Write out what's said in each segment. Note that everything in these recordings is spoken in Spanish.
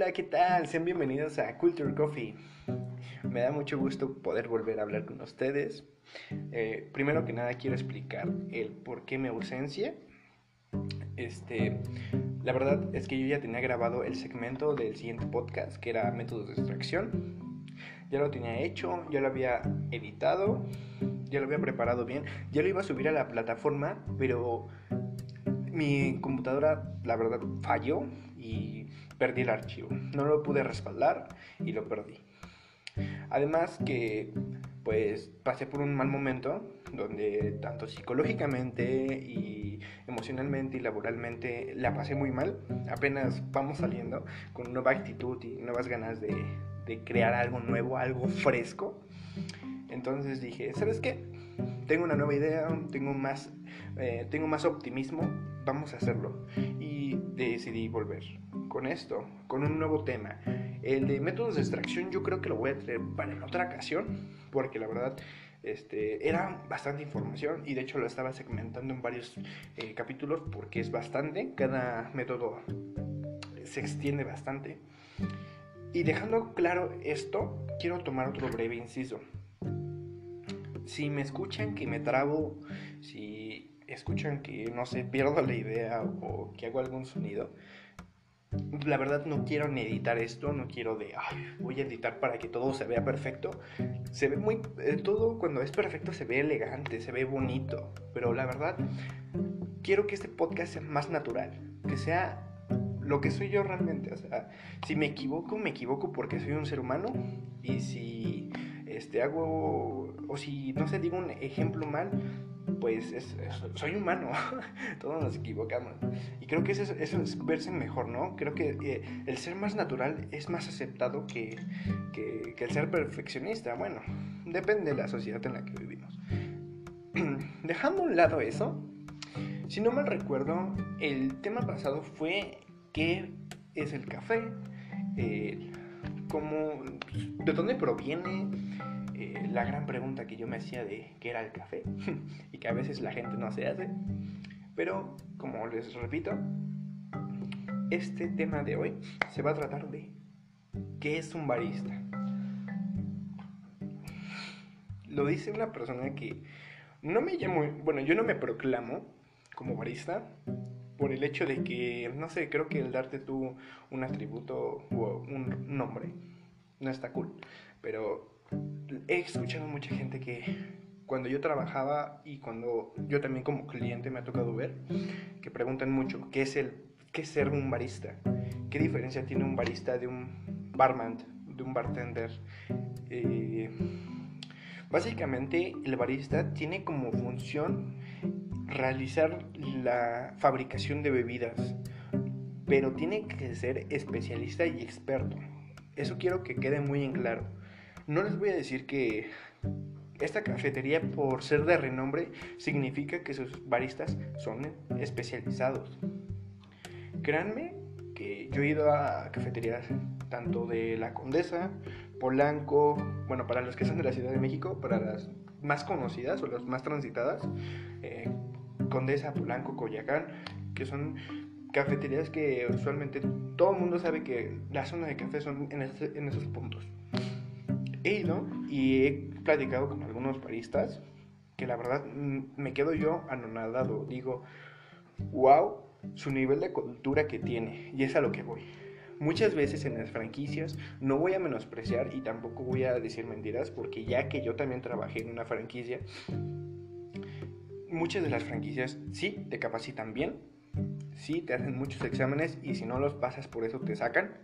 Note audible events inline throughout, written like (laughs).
Hola, ¿qué tal? Sean bienvenidos a Culture Coffee. Me da mucho gusto poder volver a hablar con ustedes. Eh, primero que nada quiero explicar el por qué mi ausencia. Este, la verdad es que yo ya tenía grabado el segmento del siguiente podcast, que era métodos de extracción. Ya lo tenía hecho, ya lo había editado, ya lo había preparado bien, ya lo iba a subir a la plataforma, pero mi computadora, la verdad, falló y perdí el archivo. No lo pude respaldar y lo perdí. Además que pues pasé por un mal momento donde tanto psicológicamente y emocionalmente y laboralmente la pasé muy mal. Apenas vamos saliendo con nueva actitud y nuevas ganas de, de crear algo nuevo, algo fresco. Entonces dije, ¿sabes qué? Tengo una nueva idea, tengo más, eh, tengo más optimismo, vamos a hacerlo. Y decidí volver con esto, con un nuevo tema. El de métodos de extracción yo creo que lo voy a traer para en otra ocasión, porque la verdad este, era bastante información y de hecho lo estaba segmentando en varios eh, capítulos porque es bastante, cada método se extiende bastante. Y dejando claro esto, quiero tomar otro breve inciso. Si me escuchan que me trabo, si escuchan que no sé, pierdo la idea o que hago algún sonido, la verdad no quiero ni editar esto, no quiero de, ay, voy a editar para que todo se vea perfecto. Se ve muy, eh, todo cuando es perfecto se ve elegante, se ve bonito, pero la verdad quiero que este podcast sea más natural, que sea lo que soy yo realmente. O sea, si me equivoco, me equivoco porque soy un ser humano y si este, hago, o si, no sé, digo un ejemplo mal, pues soy humano, (laughs) todos nos equivocamos. Y creo que eso, es verse mejor, ¿no? Creo que eh, el ser más natural es más aceptado que, que, el ser perfeccionista. Bueno, depende de la sociedad en la que vivimos. (clears throat) Dejando a un lado eso, si no mal recuerdo, el tema pasado fue qué es el café, eh, de dónde proviene, eh, la gran pregunta que yo me hacía de qué era el café (laughs) y que a veces la gente no se hace. Pero, como les repito, este tema de hoy se va a tratar de qué es un barista. Lo dice una persona que no me llamo, bueno, yo no me proclamo como barista por el hecho de que, no sé, creo que el darte tú un atributo o un nombre no está cool. Pero he escuchado mucha gente que cuando yo trabajaba y cuando yo también como cliente me ha tocado ver, que preguntan mucho, ¿qué es, el, qué es ser un barista? ¿Qué diferencia tiene un barista de un barman, de un bartender? Eh, básicamente el barista tiene como función realizar la fabricación de bebidas, pero tiene que ser especialista y experto. Eso quiero que quede muy en claro. No les voy a decir que esta cafetería, por ser de renombre, significa que sus baristas son especializados. Créanme que yo he ido a cafeterías tanto de La Condesa, Polanco, bueno, para los que son de la Ciudad de México, para las más conocidas o las más transitadas, eh, Condesa, Polanco, Coyacán, que son cafeterías que usualmente todo el mundo sabe que la zona de café son en, en esos puntos he ido y he platicado con algunos baristas que la verdad mm, me quedo yo anonadado. Digo, wow, su nivel de cultura que tiene. Y es a lo que voy. Muchas veces en las franquicias no voy a menospreciar y tampoco voy a decir mentiras porque ya que yo también trabajé en una franquicia, muchas de las franquicias sí te capacitan bien, sí te hacen muchos exámenes y si no los pasas por eso te sacan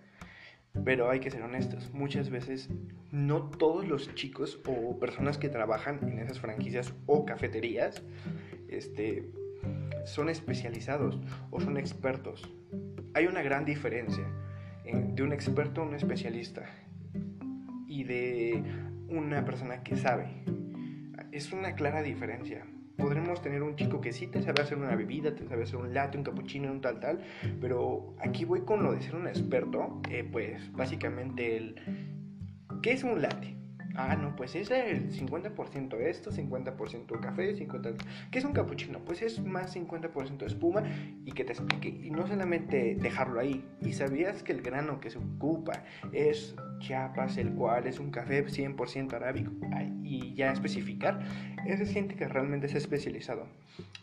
pero hay que ser honestos, muchas veces no todos los chicos o personas que trabajan en esas franquicias o cafeterías este, son especializados o son expertos. Hay una gran diferencia de un experto a un especialista y de una persona que sabe. Es una clara diferencia podremos tener un chico que sí te sabe hacer una bebida, te sabe hacer un latte, un cappuccino, un tal, tal, pero aquí voy con lo de ser un experto, eh, pues básicamente el... ¿Qué es un latte? Ah, no, pues es el 50% esto, 50% café, 50%... ¿Qué es un capuchino? Pues es más 50% de espuma y que te explique. Y no solamente dejarlo ahí. ¿Y sabías que el grano que se ocupa es Chiapas, el cual es un café 100% arábico? Y ya especificar, es gente que realmente es especializado.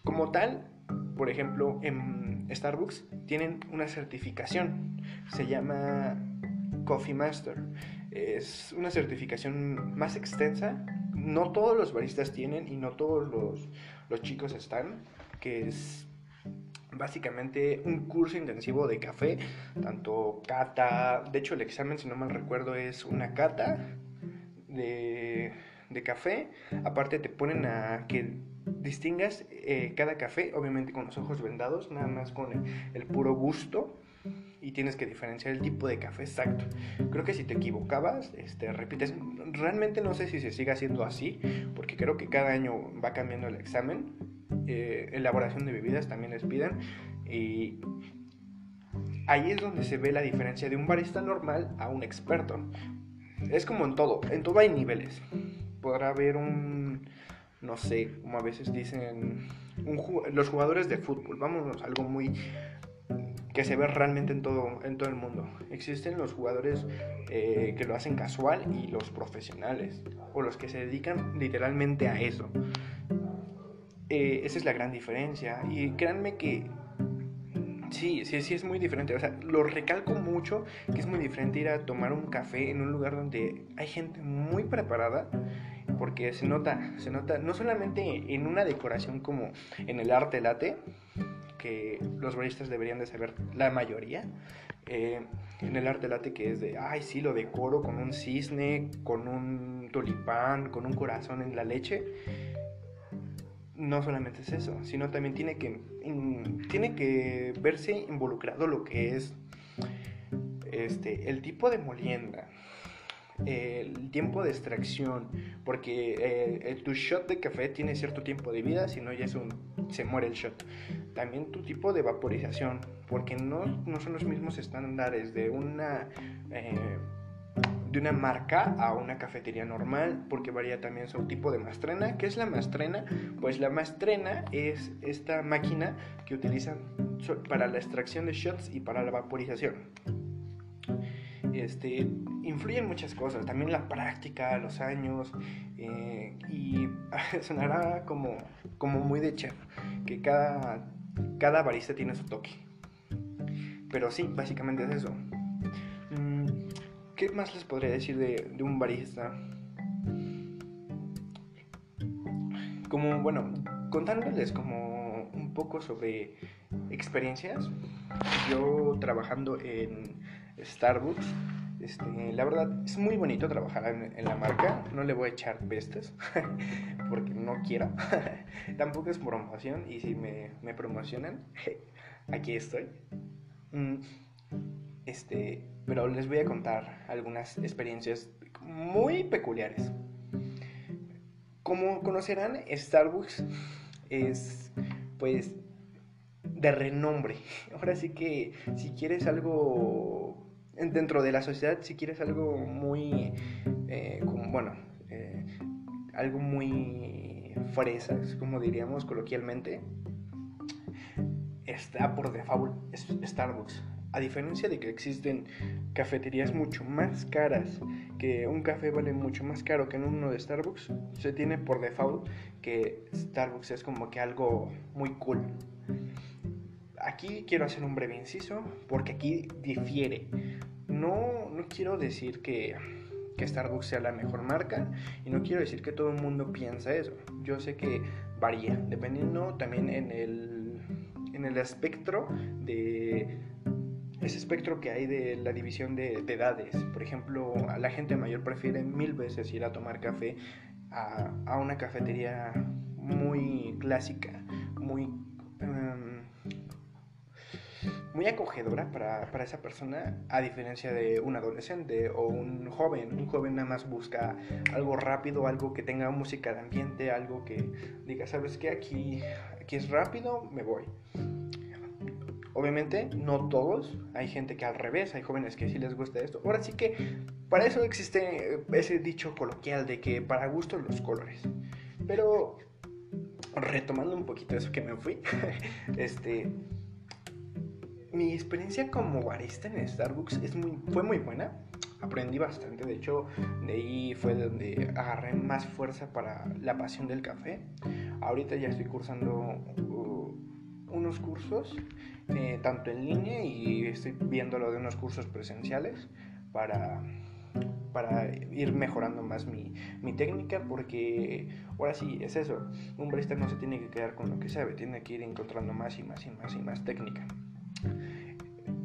Como tal, por ejemplo, en Starbucks tienen una certificación. Se llama Coffee Master es una certificación más extensa. No todos los baristas tienen y no todos los, los chicos están, que es básicamente un curso intensivo de café, tanto cata, de hecho el examen si no mal recuerdo es una cata de, de café, aparte te ponen a que distingas eh, cada café, obviamente con los ojos vendados, nada más con el puro gusto y tienes que diferenciar el tipo de café exacto. Creo que si te equivocabas, este, repites. Realmente no sé si se sigue haciendo así, porque creo que cada año va cambiando el examen. Eh, elaboración de bebidas también les piden. Y ahí es donde se ve la diferencia de un barista normal a un experto. Es como en todo, en todo hay niveles. Podrá haber un, no sé, como a veces dicen, los jugadores de fútbol, vamos, algo muy que se ve realmente en todo, en todo el mundo. Existen los jugadores eh, que lo hacen casual y los profesionales, o los que se dedican literalmente a eso. Eh, esa es la gran diferencia. Y créanme que sí, sí, sí es muy diferente. O sea, lo recalco mucho que es muy diferente ir a tomar un café en un lugar donde hay gente muy preparada. Porque se nota, se nota no solamente en una decoración como en el arte late, que los baristas deberían de saber la mayoría. Eh, en el arte late que es de, ay, sí, lo decoro con un cisne, con un tulipán, con un corazón en la leche. No solamente es eso, sino también tiene que, tiene que verse involucrado lo que es este, el tipo de molienda, el tiempo de extracción, porque eh, tu shot de café tiene cierto tiempo de vida, si no ya es un, se muere el shot. También tu tipo de vaporización, porque no, no son los mismos estándares de una... Eh, de una marca a una cafetería normal, porque varía también su tipo de mastrena. ¿Qué es la mastrena? Pues la mastrena es esta máquina que utilizan para la extracción de shots y para la vaporización este, influyen muchas cosas, también la práctica, los años, eh, y (laughs) sonará como, como muy de chef, que cada, cada barista tiene su toque. Pero sí, básicamente es eso. Mm, ¿Qué más les podría decir de, de un barista? Como, bueno, contándoles como un poco sobre experiencias, yo trabajando en Starbucks. Este, la verdad es muy bonito trabajar en, la marca. No le voy a echar pestes (laughs) porque no quiero. (laughs) Tampoco es promoción y si me, me promocionan, (laughs) aquí estoy. Mm, este, pero les voy a contar algunas experiencias muy peculiares. Como conocerán, Starbucks es pues de renombre. Ahora sí que si quieres algo dentro de la sociedad, si quieres algo muy, eh, bueno, eh, algo muy fresas, como diríamos coloquialmente, está por default Starbucks. A diferencia de que existen cafeterías mucho más caras, que un café vale mucho más caro que en uno de Starbucks, se tiene por default que Starbucks es como que algo muy cool. Aquí quiero hacer un breve inciso porque aquí difiere no, no quiero decir que, que Starbucks sea la mejor marca y no quiero decir que todo el mundo piensa eso. Yo sé que varía, dependiendo también en el, en el espectro de ese espectro que hay de la división de, edades. Por ejemplo, la gente mayor prefiere mil veces ir a tomar café a, a una cafetería muy clásica, muy... Em, muy acogedora para, para, esa persona, a diferencia de un adolescente o un joven. Un joven nada más busca algo rápido, algo que tenga música de ambiente, algo que diga, ¿sabes qué? Aquí, aquí es rápido, me voy. Obviamente, no todos, hay gente que al revés, hay jóvenes que sí les gusta esto. Ahora sí que para eso existe ese dicho coloquial de que para gusto los colores. Pero retomando un poquito eso que me fui, (laughs) este, mi experiencia como barista en Starbucks es muy, fue muy buena. Aprendí bastante, de hecho, de ahí fue donde agarré más fuerza para la pasión del café. Ahorita ya estoy cursando uh, unos cursos, eh, tanto en línea y estoy viendo lo de unos cursos presenciales para para ir mejorando más mi, mi, técnica porque ahora sí es eso, un barista no se tiene que quedar con lo que sabe, tiene que ir encontrando más y más y más y más técnica.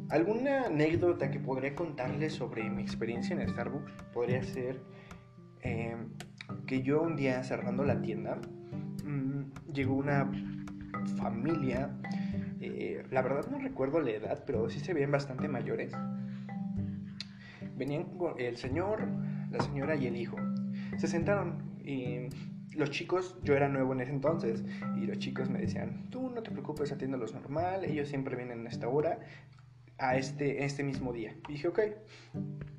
¿Alguna anécdota que podría contarles sobre mi experiencia en Starbucks? Podría ser em, que yo un día cerrando la tienda, mmm, llegó una familia, eh, la verdad no recuerdo la edad, pero sí se veían bastante mayores venían el señor, la señora y el hijo. Se sentaron y los chicos, yo era nuevo en ese entonces, y los chicos me decían, tú no te preocupes, atiéndolos normal, ellos siempre vienen a esta hora, a este, este mismo día. Y dije, ok.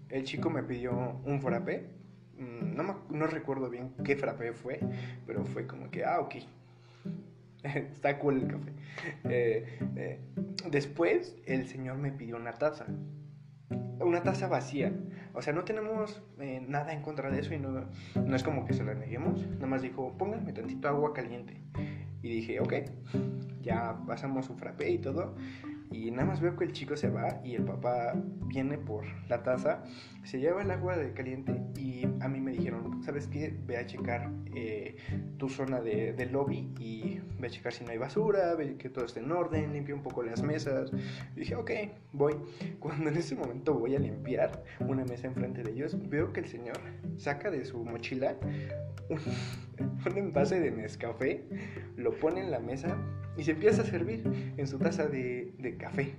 El chico me pidió un frappé, mm, no, no recuerdo bien qué frappé fue, pero fue como que, ah, ok. (laughs) Está cool el café. Eh, eh, después el señor me pidió una taza una taza vacía. O sea, no tenemos eh, nada en contra de eso y no, no es como que se la neguemos. Nada más dijo, pónganme tantito agua caliente. Y dije, ok, ya pasamos su frappé y todo. Y nada más veo que el chico se va y el papá viene por la taza, se lleva el agua de caliente y a mí me dijeron, ¿sabes qué? Ve a checar eh, tu zona de, lobby y ve a checar si no hay basura, ve que todo esté en orden, limpia un poco las mesas. Dije, ok, voy. (laughs) Cuando en ese momento voy a limpiar una mesa enfrente de ellos, veo que el señor saca de su mochila un envase de Nescafé, lo pone en la mesa y se empieza a servir en su taza de, de, café.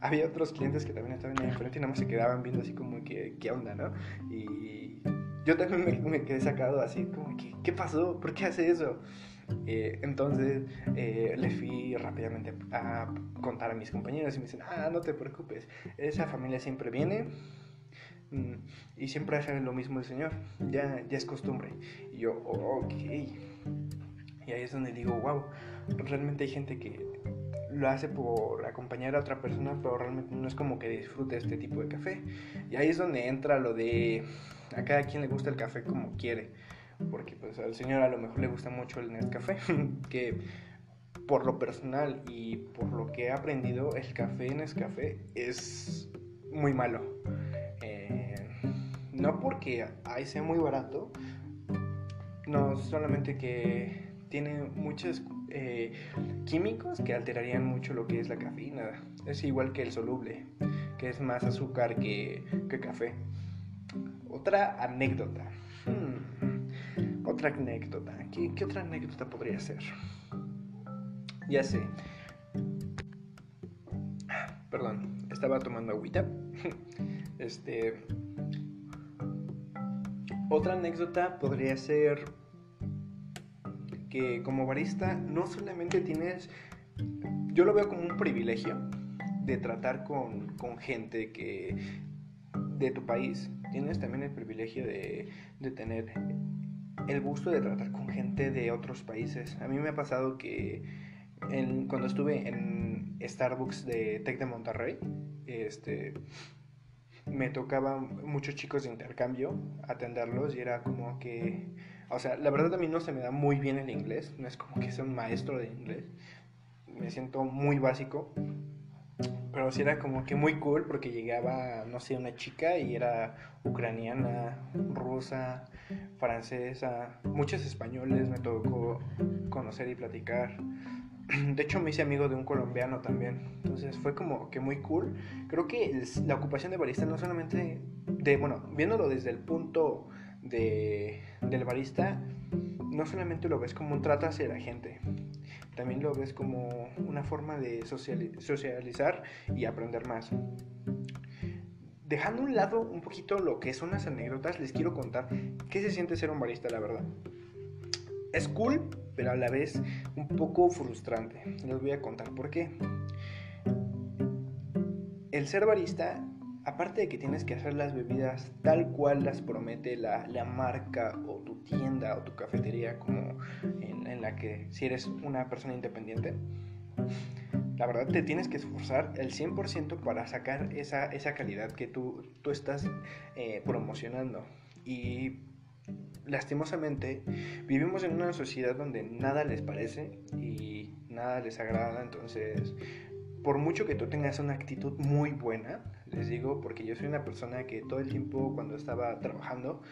Había otros clientes que también estaban ahí enfrente y nada más se quedaban viendo así como que, ¿qué onda, no? Y yo también me, me quedé sacado así como que, ¿qué pasó? ¿Por qué hace eso? Eh, entonces eh, le fui rápidamente a contar a mis compañeros y me dicen, ah, no te preocupes, esa familia siempre viene y siempre hace lo mismo el Señor, ya, ya es costumbre. Y yo, ok. Y ahí es donde digo, wow, realmente hay gente que lo hace por acompañar a otra persona, pero realmente no es como que disfrute este tipo de café. Y ahí es donde entra lo de a cada quien le gusta el café como quiere. Porque pues al señor a lo mejor le gusta mucho el Nescafé, (laughs) que por lo personal y por lo que he aprendido, el café en Nescafé es muy malo. No porque ahí sea muy barato, no solamente que tiene muchos eh, químicos que alterarían mucho lo que es la cafeína. Es igual que el soluble, que es más azúcar que, café. Otra anécdota. Hmm, otra anécdota. ¿Qué, ¿Qué, otra anécdota podría ser? Ya sé. Perdón, estaba tomando agüita. (laughs) Este. Otra anécdota podría ser que como barista no solamente tienes, yo lo veo como un privilegio de tratar con, con gente que de tu país, tienes también el privilegio de, de tener el gusto de tratar con gente de otros países. A mí me ha pasado que cuando estuve en Starbucks de Tec de Monterrey, este, me tocaban muchos chicos de intercambio atenderlos y era como que o sea, la verdad a mí no se me da muy bien el inglés, no es como que sea un maestro de inglés, me siento muy básico, pero sí era como que muy cool porque llegaba, no sé, una chica y era ucraniana, rusa, francesa, muchos españoles me tocó conocer y platicar. (clears throat) De hecho me hice amigo de un colombiano también, entonces fue como que muy cool. Creo que la ocupación de barista no solamente de, bueno, viéndolo desde el punto de, del barista, no solamente lo ves como un trato hacia la gente, también lo ves como una forma de socializar y aprender más. Dejando a un lado un poquito lo que son las anécdotas, les quiero contar qué se siente ser un barista, la verdad. Es cool, pero a la vez un poco frustrante. Les voy a contar por qué. El ser barista aparte de que tienes que hacer las bebidas tal cual las promete la, marca o tu tienda o tu cafetería, como en, la que si eres una persona independiente, la verdad te tienes que esforzar el 100% para sacar esa, esa calidad que tú, tú estás eh, promocionando. Y lastimosamente vivimos en una sociedad donde nada les parece y nada les agrada, entonces por mucho que tú tengas una actitud muy buena, les digo, porque yo soy una persona que todo el tiempo cuando estaba trabajando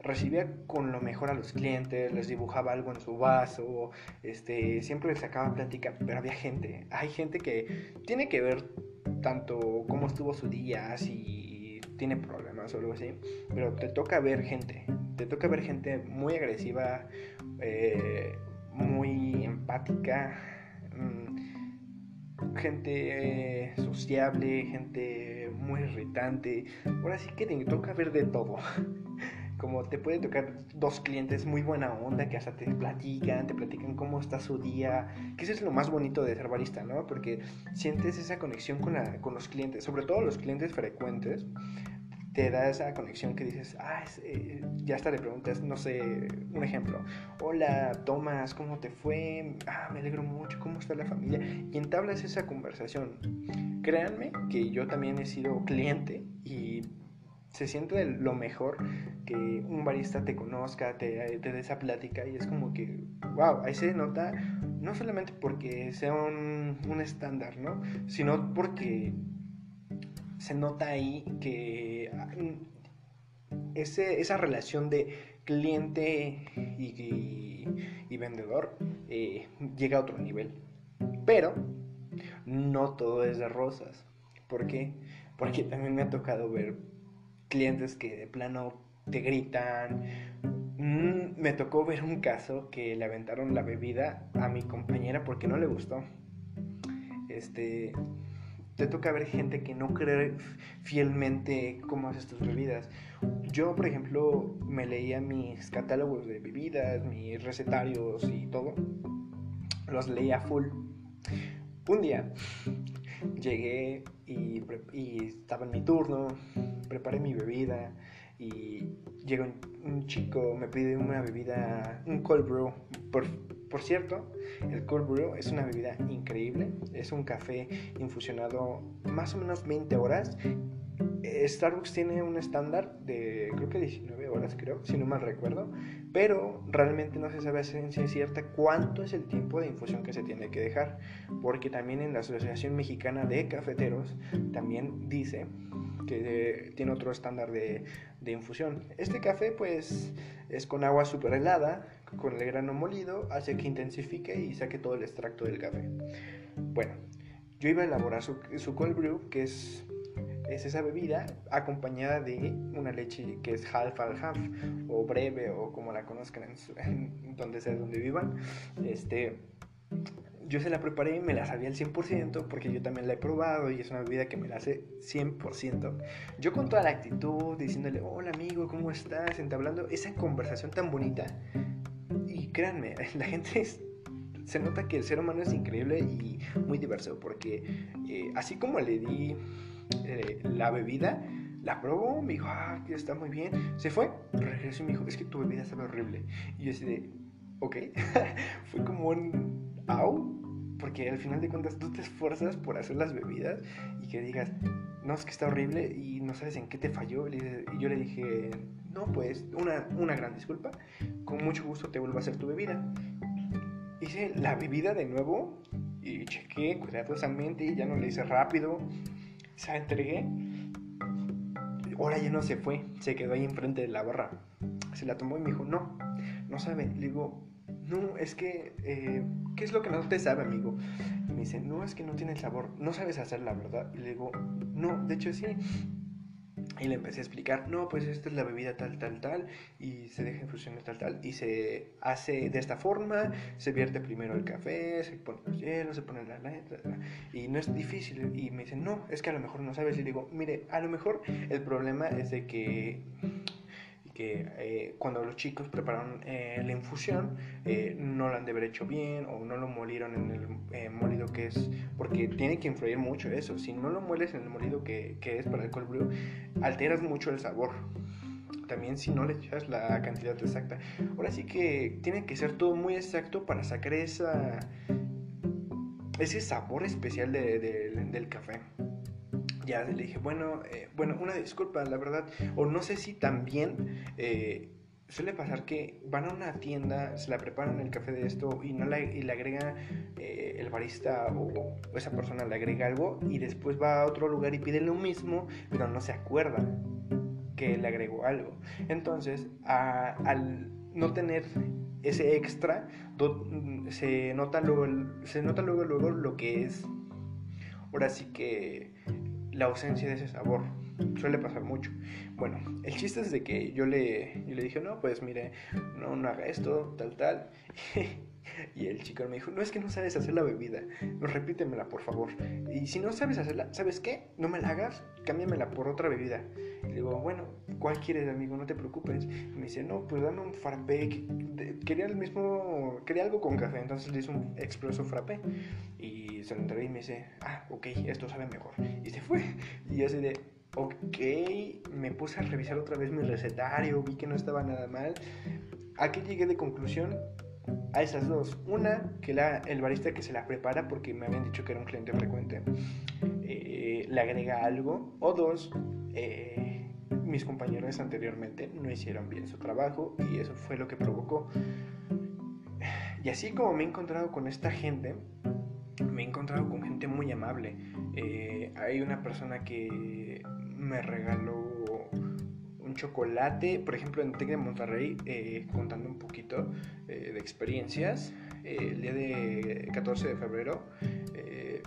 recibía con lo mejor a los clientes, les dibujaba algo en su vaso, este, siempre les sacaba plática, pero había gente, hay gente que tiene que ver tanto cómo estuvo su día, si tiene problemas o algo así, pero te toca ver gente, te toca ver gente muy agresiva, eh, muy empática. Mm, gente sociable, gente muy irritante. Ahora sí que te toca ver de todo. (laughs) Como te puede tocar dos clientes muy buena onda que hasta te platican, te platican cómo está su día, que eso es lo más bonito de ser barista, ¿no? Porque sientes esa conexión con, los clientes, sobre todo los clientes frecuentes, te da esa conexión que dices, ah, eh, ya hasta le preguntas, no sé, un ejemplo, hola Tomás, ¿cómo te fue? Ah, me alegro mucho, ¿cómo está la familia? Y entablas esa conversación. Créanme que yo también he sido cliente y se siente lo mejor que un barista te conozca, te, te dé esa plática y es como que, wow, ahí se nota, no solamente porque sea un, un estándar, ¿no? Sino porque se nota ahí que mm, esa relación de cliente y, vendedor eh, llega a otro nivel. Pero no todo es de rosas. ¿Por qué? Porque también me ha tocado ver clientes que de plano te gritan. Mm, me tocó ver un caso que le aventaron la bebida a mi compañera porque no le gustó. Este, te toca ver gente que no cree fielmente cómo haces tus bebidas. Yo, por ejemplo, me leía mis catálogos de bebidas, mis recetarios y todo. Los leía full. Un día llegué y, estaba en mi turno, preparé mi bebida y llegó un, chico, me pide una bebida, un cold brew, por, por cierto, el cold brew es una bebida increíble. Es un café infusionado más o menos 20 horas. Eh, Starbucks tiene un estándar de creo que 19 horas, creo, si no mal recuerdo, pero realmente no se sabe a ciencia cierta cuánto es el tiempo de infusión que se tiene que dejar, porque también en la Asociación Mexicana de Cafeteros también dice que tiene otro estándar de, de infusión. Este café pues es con agua super helada, con el grano molido, hace que intensifique y saque todo el extracto del café. Bueno, yo iba a elaborar su, su cold brew, que es, es esa bebida acompañada de una leche que es half al half, o breve, o como la conozcan en, donde sea donde vivan. Este, yo se la preparé y me la sabía al 100% porque yo también la he probado y es una bebida que me la hace 100%. Yo con toda la actitud, diciéndole, hola amigo, ¿cómo estás? Entablando esa conversación tan bonita. Y créanme, (laughs) la gente se nota que el ser humano es increíble y muy diverso porque eh, así como le di eh, la bebida, la probó, me dijo, ah, está muy bien. Se fue, regresó y me dijo, es que tu bebida sabe horrible. Y yo así ok. (laughs) Fue como un au, porque al final de cuentas tú te esfuerzas por hacer las bebidas y que digas, no, es que está horrible y no sabes en qué te falló. Y yo le dije, no, pues, una, una gran disculpa, con mucho gusto te vuelvo a hacer tu bebida. Hice la bebida de nuevo y chequé cuidadosamente y ya no le hice rápido. Se la entregué. Ahora ya no se fue, se quedó ahí enfrente de la barra. Se la tomó y me dijo, no, no sabe. Le digo, no, es que, eh, ¿qué es lo que no te sabe, amigo? Y me dice, no, es que no tiene el sabor, no sabes hacer la verdad. Y le digo, no, de hecho sí. Y le empecé a explicar, no, pues esta es la bebida tal, tal, tal, y se deja infusionar tal, tal, y se hace de esta forma, se vierte primero el café, se pone los hielos, se pone la letra, y no es difícil. Y me dice, no, es que a lo mejor no sabes. Y digo, mire, a lo mejor el problema es de que que eh, cuando los chicos prepararon eh, la infusión eh, no lo han de haber hecho bien o no lo molieron en el molido que es, porque tiene que influir mucho eso, si no lo mueles en el molido que, que es para el cold brew, alteras mucho el sabor. También si no le echas la cantidad exacta. Ahora sí que tiene que ser todo muy exacto para sacar esa, ese sabor especial del café ya le dije, bueno, eh, bueno, una disculpa, la verdad, o no sé si también eh, suele pasar que van a una tienda, se la preparan el café de esto y no la, y le agrega eh, el barista o, esa persona le agrega algo y después va a otro lugar y pide lo mismo, pero no se acuerda que le agregó algo. Entonces, al no tener ese extra, se nota luego, se nota luego, luego lo que es ahora sí que la ausencia de ese sabor. Suele pasar mucho. Bueno, el chiste es de que yo le, yo le dije, no, pues mire, no, no haga esto, tal, tal. (laughs) (laughs) y el chico me dijo, no es que no sabes hacer la bebida, no, repítemela por favor. Y si no sabes hacerla, ¿sabes qué? No me la hagas, cámbiamela por otra bebida. Le digo, bueno, ¿cuál quieres, amigo? No te preocupes. Me dice, no, pues dame un frappé. Quería el mismo, quería algo con café, entonces le hice un expreso frappé. Y se lo entregué y me dice, ah, ok, esto sabe mejor. Y se fue. Y así de, ok, me puse a revisar otra vez mi recetario, vi que no estaba nada mal. Aquí llegué de conclusión a esas dos. Una, que la, el barista que se la prepara, porque me habían dicho que era un cliente frecuente, eh, le agrega algo. O dos, eh, mis compañeros anteriormente no hicieron bien su trabajo y eso fue lo que provocó. Y así como me he encontrado con esta gente, me he encontrado con gente muy amable. Eh, hay una persona que me regaló chocolate, por ejemplo en Tec de Monterrey, eh, contando un poquito eh, de experiencias, el día de 14 de febrero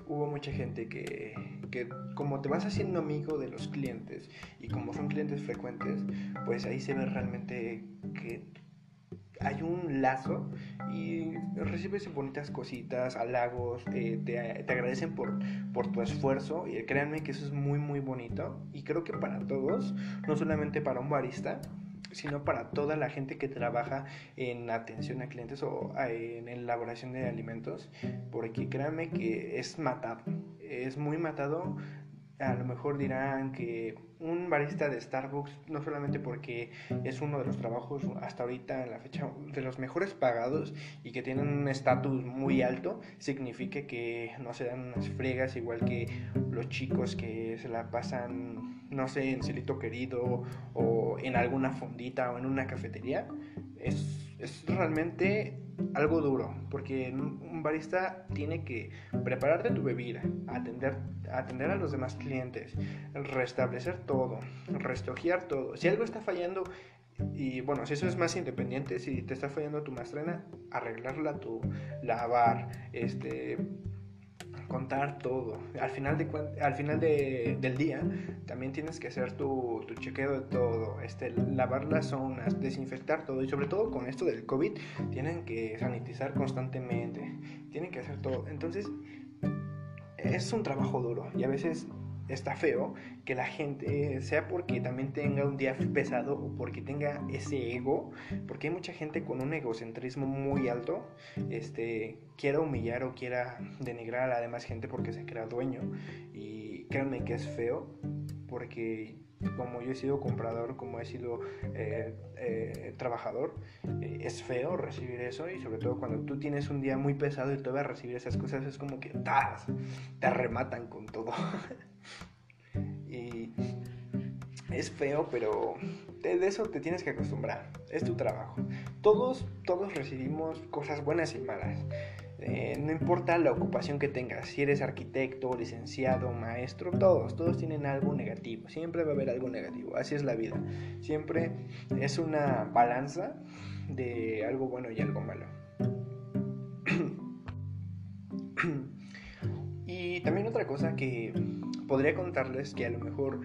hubo mucha gente que, que, como te vas haciendo amigo de los clientes y como son clientes frecuentes, pues ahí se ve realmente que hay un lazo y recibes bonitas cositas, halagos, eh, te, te, agradecen por, por tu esfuerzo y créanme que eso es muy muy bonito. Y creo que para todos, no solamente para un barista, sino para toda la gente que trabaja en atención a clientes o en elaboración de alimentos, porque créanme que es matado, es muy matado a lo mejor dirán que un barista de Starbucks, no solamente porque es uno de los trabajos hasta ahorita en la fecha de los mejores pagados y que tienen un estatus muy alto, significa que no se dan unas fregas igual que los chicos que se la pasan, no sé, en Celito Querido o en alguna fondita o en una cafetería. Es, es realmente algo duro, porque un barista tiene que prepararte tu bebida, atender, atender a los demás clientes, restablecer todo, restogiar todo. Si algo está fallando, y bueno, si eso es más independiente, si te está fallando tu mastrena, arreglarla tú, lavar, este, contar todo. Al final, de, al final de, del día también tienes que hacer tu, tu, chequeo de todo, este, lavar las zonas, desinfectar todo y sobre todo con esto del COVID tienen que sanitizar constantemente, tienen que hacer todo. Entonces es un trabajo duro y a veces está feo que la gente, sea porque también tenga un día pesado o porque tenga ese ego, porque hay mucha gente con un egocentrismo muy alto, este, quiera humillar o quiera denigrar a la demás gente porque se crea dueño. Y créanme que es feo, porque como yo he sido comprador, como he sido eh, eh, trabajador, eh, es feo recibir eso y sobre todo cuando tú tienes un día muy pesado y te vas a recibir esas cosas es como que te rematan con todo. (laughs) y es feo, pero de eso te tienes que acostumbrar. Es tu trabajo. Todos, todos recibimos cosas buenas y malas. Eh, no importa la ocupación que tengas, si eres arquitecto, licenciado, maestro, todos, todos tienen algo negativo. Siempre va a haber algo negativo. Así es la vida. Siempre es una balanza de algo bueno y algo malo. (clears throat) y también otra cosa que podría contarles que a lo mejor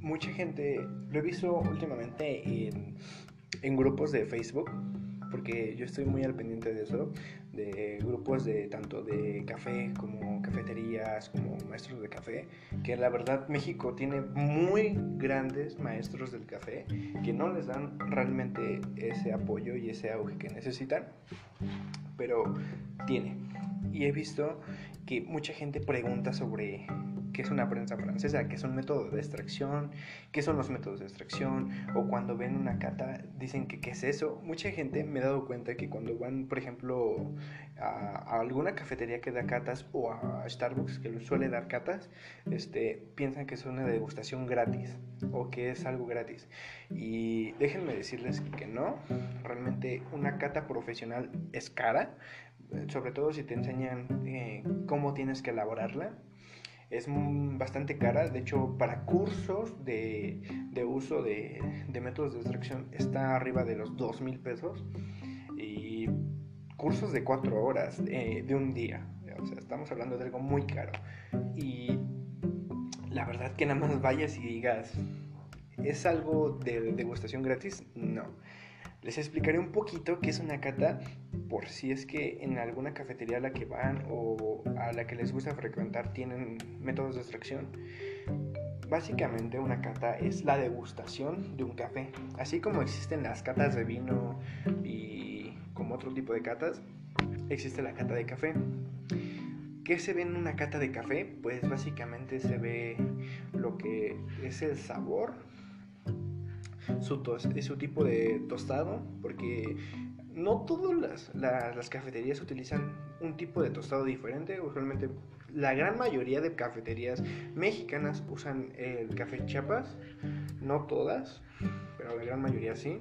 mucha gente, lo he visto últimamente en, grupos de Facebook, porque yo estoy muy al pendiente de eso, de grupos de tanto de café como cafeterías, como maestros de café, que la verdad México tiene muy grandes maestros del café que no les dan realmente ese apoyo y ese auge que necesitan, pero tiene. Y he visto que mucha gente pregunta sobre qué es una prensa francesa, qué es un método de extracción, qué son los métodos de extracción, o cuando ven una cata dicen que qué es eso. Mucha gente me ha dado cuenta que cuando van, por ejemplo, a, alguna cafetería que da catas o a Starbucks que suele dar catas, este, piensan que es una degustación gratis o que es algo gratis. Y déjenme decirles que no, realmente una cata profesional es cara, sobre todo si te enseñan eh, cómo tienes que elaborarla es bastante cara. De hecho, para cursos de, uso de, métodos de extracción está arriba de los 2 mil pesos. Y cursos de 4 horas eh, de un día. O sea, estamos hablando de algo muy caro. Y la verdad que nada más vayas y digas, ¿es algo de degustación gratis? No. Les explicaré un poquito qué es una cata por si es que en alguna cafetería a la que van o a la que les gusta frecuentar tienen métodos de extracción. Básicamente una cata es la degustación de un café. Así como existen las catas de vino y como otro tipo de catas, existe la cata de café. ¿Qué se ve en una cata de café? Pues básicamente se ve lo que es el sabor su, tipo de tostado, porque no todas las, cafeterías utilizan un tipo de tostado diferente. Usualmente la gran mayoría de cafeterías mexicanas usan el café chapas, no todas, pero la gran mayoría sí.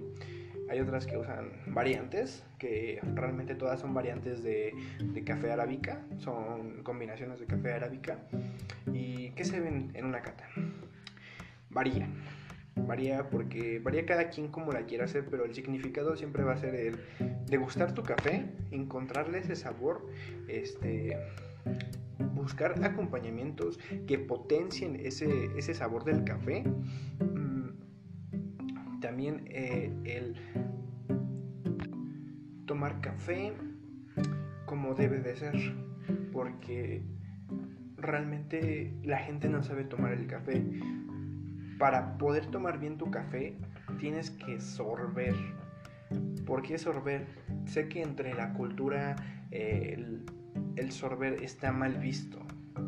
Hay otras que usan variantes, que realmente todas son variantes de, de café arábica, son combinaciones de café arábica. ¿Y qué se ven en una cata? Varían varía porque varía cada quien como la quiera hacer, pero el significado siempre va a ser el degustar tu café, encontrarle ese sabor, este buscar acompañamientos que potencien ese, ese sabor del café. Mm, también eh, el tomar café como debe de ser, porque realmente la gente no sabe tomar el café para poder tomar bien tu café, tienes que sorber. ¿Por qué sorber? Sé que entre la cultura el, sorber está mal visto.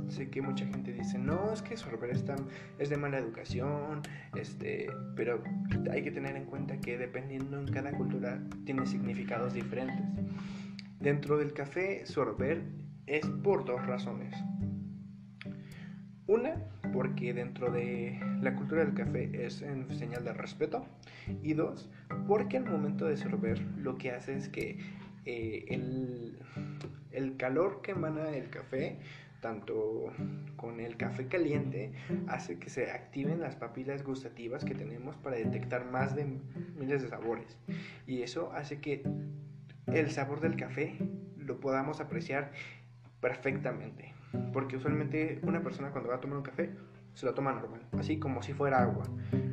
Sé que mucha gente dice, no, es que sorber está, es de mala educación, este, pero hay que tener en cuenta que dependiendo en cada cultura tiene significados diferentes. Dentro del café, sorber es por dos razones. Una, porque dentro de la cultura del café es en señal de respeto. Y dos, porque al momento de sorber lo que hace es que eh, el, el calor que emana el café tanto con el café caliente hace que se activen las papilas gustativas que tenemos para detectar más de miles de sabores y eso hace que el sabor del café lo podamos apreciar perfectamente porque usualmente una persona cuando va a tomar un café se lo toma normal, así como si fuera agua.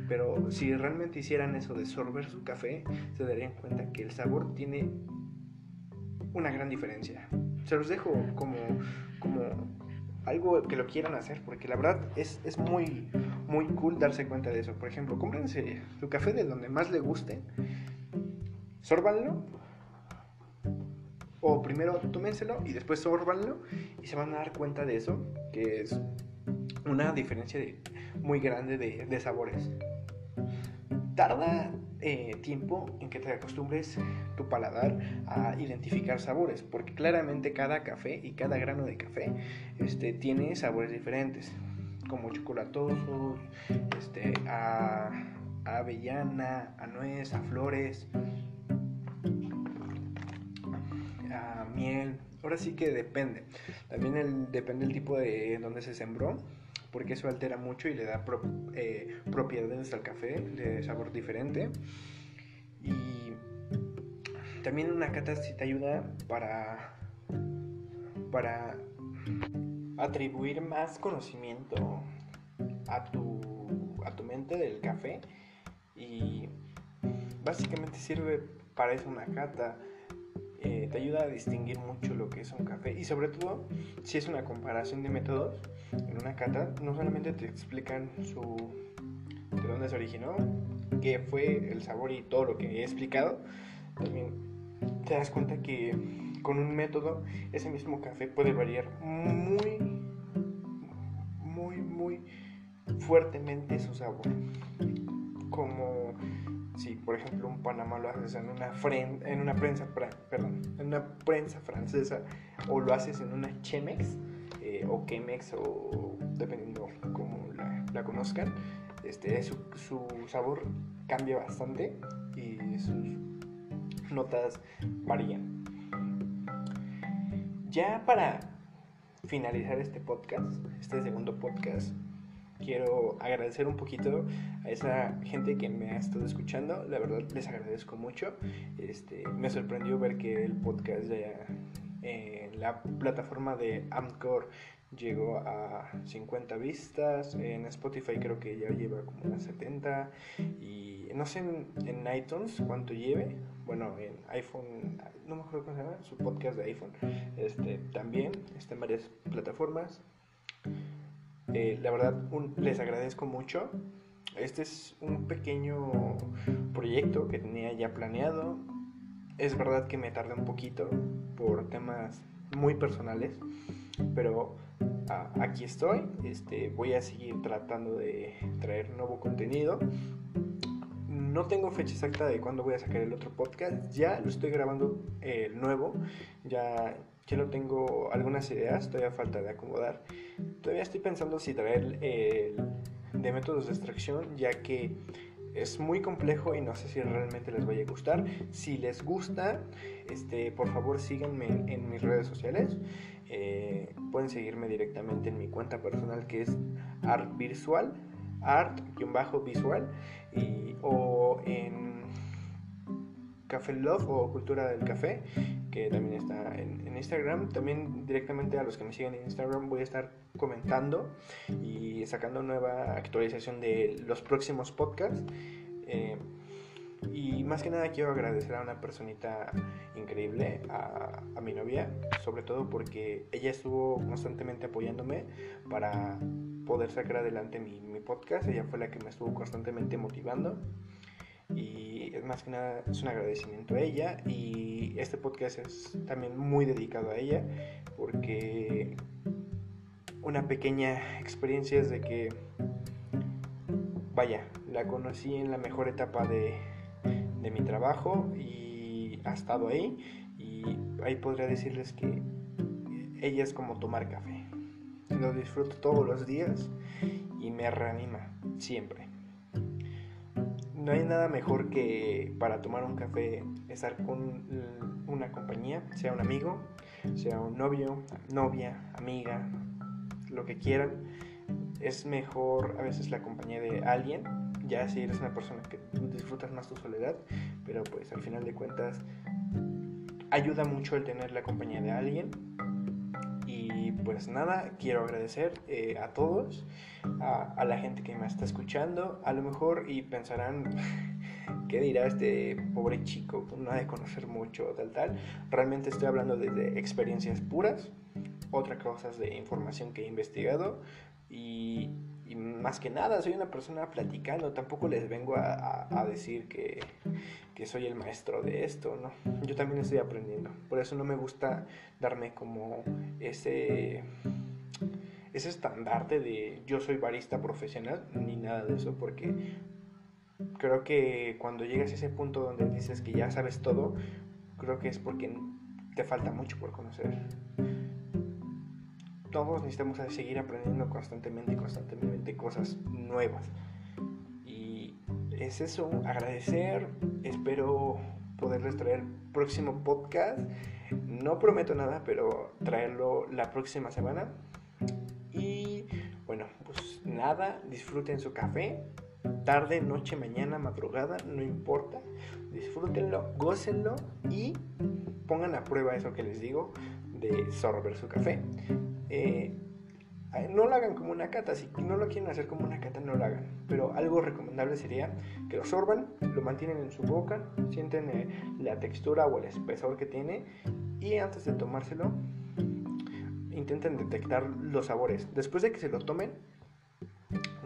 Pero si realmente hicieran eso de sorber su café, se darían cuenta que el sabor tiene una gran diferencia. Se los dejo como, como algo que lo quieran hacer, porque la verdad es, es muy, muy cool darse cuenta de eso. Por ejemplo, cómprense su café de donde más le guste, sórbanlo o primero tómenselo y después sórbanlo y se van a dar cuenta de eso, que es una diferencia muy grande de, sabores. Tarda eh, tiempo en que te acostumbres tu paladar a identificar sabores, porque claramente cada café y cada grano de café este, tiene sabores diferentes, como chocolatosos, este, a, a avellana, a nuez, a flores, Ahora sí que depende. También depende el tipo de donde se sembró, porque eso altera mucho y le da eh, propiedades al café de sabor diferente. Y también una cata te ayuda para, para atribuir más conocimiento a tu, a tu mente del café y básicamente sirve para eso una cata. Eh, te ayuda a distinguir mucho lo que es un café y sobre todo si es una comparación de métodos en una cata no solamente te explican su de dónde se originó qué fue el sabor y todo lo que he explicado también te das cuenta que con un método ese mismo café puede variar muy muy muy fuertemente su sabor. Como si por ejemplo un Panamá lo haces en una, en una prensa perdón, en una prensa francesa o lo haces en una Chemex eh, o Chemex o dependiendo cómo la, conozcan este, su, sabor cambia bastante y sus notas varían. Ya para finalizar este podcast este segundo podcast quiero agradecer un poquito a esa gente que me ha estado escuchando. La verdad les agradezco mucho. Este, me sorprendió ver que el podcast ya en la plataforma de Amcor llegó a 50 vistas. En Spotify creo que ya lleva como unas 70. Y no sé en, iTunes cuánto lleve. Bueno, en iPhone, no me acuerdo cómo se llama, su podcast de iPhone. Este, también está en varias plataformas. Eh, la verdad, les agradezco mucho. Este es un pequeño proyecto que tenía ya planeado. Es verdad que me tardé un poquito por temas muy personales, pero ah, aquí estoy. Este, voy a seguir tratando de traer nuevo contenido. No tengo fecha exacta de cuándo voy a sacar el otro podcast. Ya lo estoy grabando el nuevo. Ya, ya lo tengo algunas ideas. Todavía falta de acomodar. Todavía estoy pensando si traer el de métodos de extracción, ya que es muy complejo y no sé si realmente les vaya a gustar. Si les gusta, este, por favor síganme en, mis redes sociales. Eh, pueden seguirme directamente en mi cuenta personal que es artvisual, art-visual, y, o en Café Love o Cultura del Café, que también está en, Instagram. También directamente a los que me siguen en Instagram voy a estar comentando y sacando nueva actualización de los próximos podcasts. Eh, y más que nada quiero agradecer a una personita increíble, a, mi novia, sobre todo porque ella estuvo constantemente apoyándome para poder sacar adelante mi podcast. Ella fue la que me estuvo constantemente motivando y más que nada es un agradecimiento a ella y este podcast es también muy dedicado a ella porque una pequeña experiencia es de que vaya la conocí en la mejor etapa de, de mi trabajo y ha estado ahí y ahí podría decirles que ella es como tomar café. Lo disfruto todos los días y me reanima siempre no hay nada mejor que para tomar un café estar con una compañía, sea un amigo, sea un novio, novia, amiga, lo que quieran. Es mejor a veces la compañía de alguien, ya si eres una persona que disfrutas más tu soledad, pero pues al final de cuentas ayuda mucho el tener la compañía de alguien. Y pues nada, quiero agradecer eh, a todos, a, la gente que me está escuchando, a lo mejor y pensarán, (laughs) ¿qué dirá este pobre chico? No ha de conocer mucho, tal, tal. Realmente estoy hablando desde experiencias puras, otra cosas de información que he investigado y más que nada soy una persona platicando, tampoco les vengo a, decir que, soy el maestro de esto, ¿no? Yo también estoy aprendiendo, por eso no me gusta darme como ese, ese estandarte de yo soy barista profesional, ni nada de eso, porque creo que cuando llegas a ese punto donde dices que ya sabes todo, creo que es porque te falta mucho por conocer todos necesitamos seguir aprendiendo constantemente constantemente cosas nuevas. Y es eso, agradecer, espero poderles traer próximo podcast. No prometo nada, pero traerlo la próxima semana. Disfruten su café, tarde, noche, mañana, madrugada, no importa. Disfrútenlo, gócenlo y pongan a prueba eso que les digo de sorber su café. Eh, no lo hagan como una cata, si no lo quieren hacer como una cata, no lo hagan. Pero algo recomendable sería que lo sorban, lo mantienen en su boca, sienten eh, la textura o el espesor que tiene y antes de tomárselo intenten detectar los sabores. Después de que se lo tomen,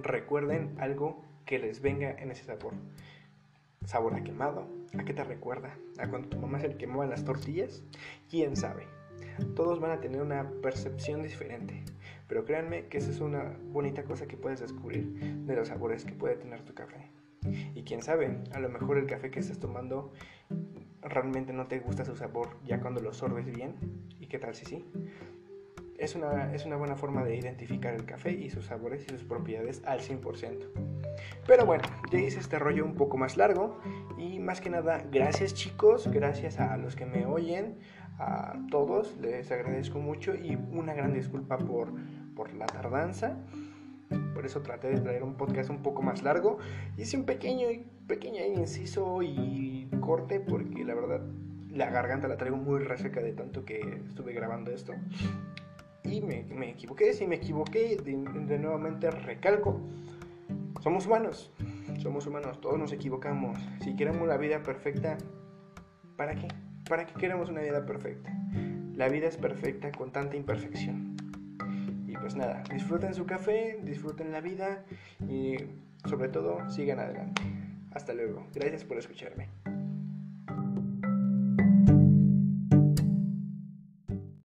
recuerden algo que les venga en ese sabor. Sabor a quemado, ¿a qué te recuerda? ¿A cuando tu mamá se le quemaban las tortillas? ¿Quién sabe? Todos van a tener una percepción diferente. Pero créanme que esa es una bonita cosa que puedes descubrir de los sabores que puede tener tu café. Y quién sabe, a lo mejor el café que estás tomando realmente no te gusta su sabor ya cuando lo sorbes bien. ¿Y qué tal si sí? Es una, es una buena forma de identificar el café y sus sabores y sus propiedades al 100%. Pero bueno, ya hice este rollo un poco más largo y más que nada, gracias chicos, gracias a los que me oyen, a todos, les agradezco mucho y una gran disculpa por, por la tardanza. Por eso traté de traer un podcast un poco más largo. Hice un pequeño, pequeño inciso y corte porque la verdad la garganta la traigo muy reseca de tanto que estuve grabando esto. Y me, equivoqué, si me equivoqué, de, de nuevamente recalco. Somos humanos, somos humanos, todos nos equivocamos. Si queremos la vida perfecta, ¿para qué? ¿Para qué queremos una vida perfecta? La vida es perfecta con tanta imperfección. Y pues nada, disfruten su café, disfruten la vida y sobre todo sigan adelante. Hasta luego. Gracias por escucharme.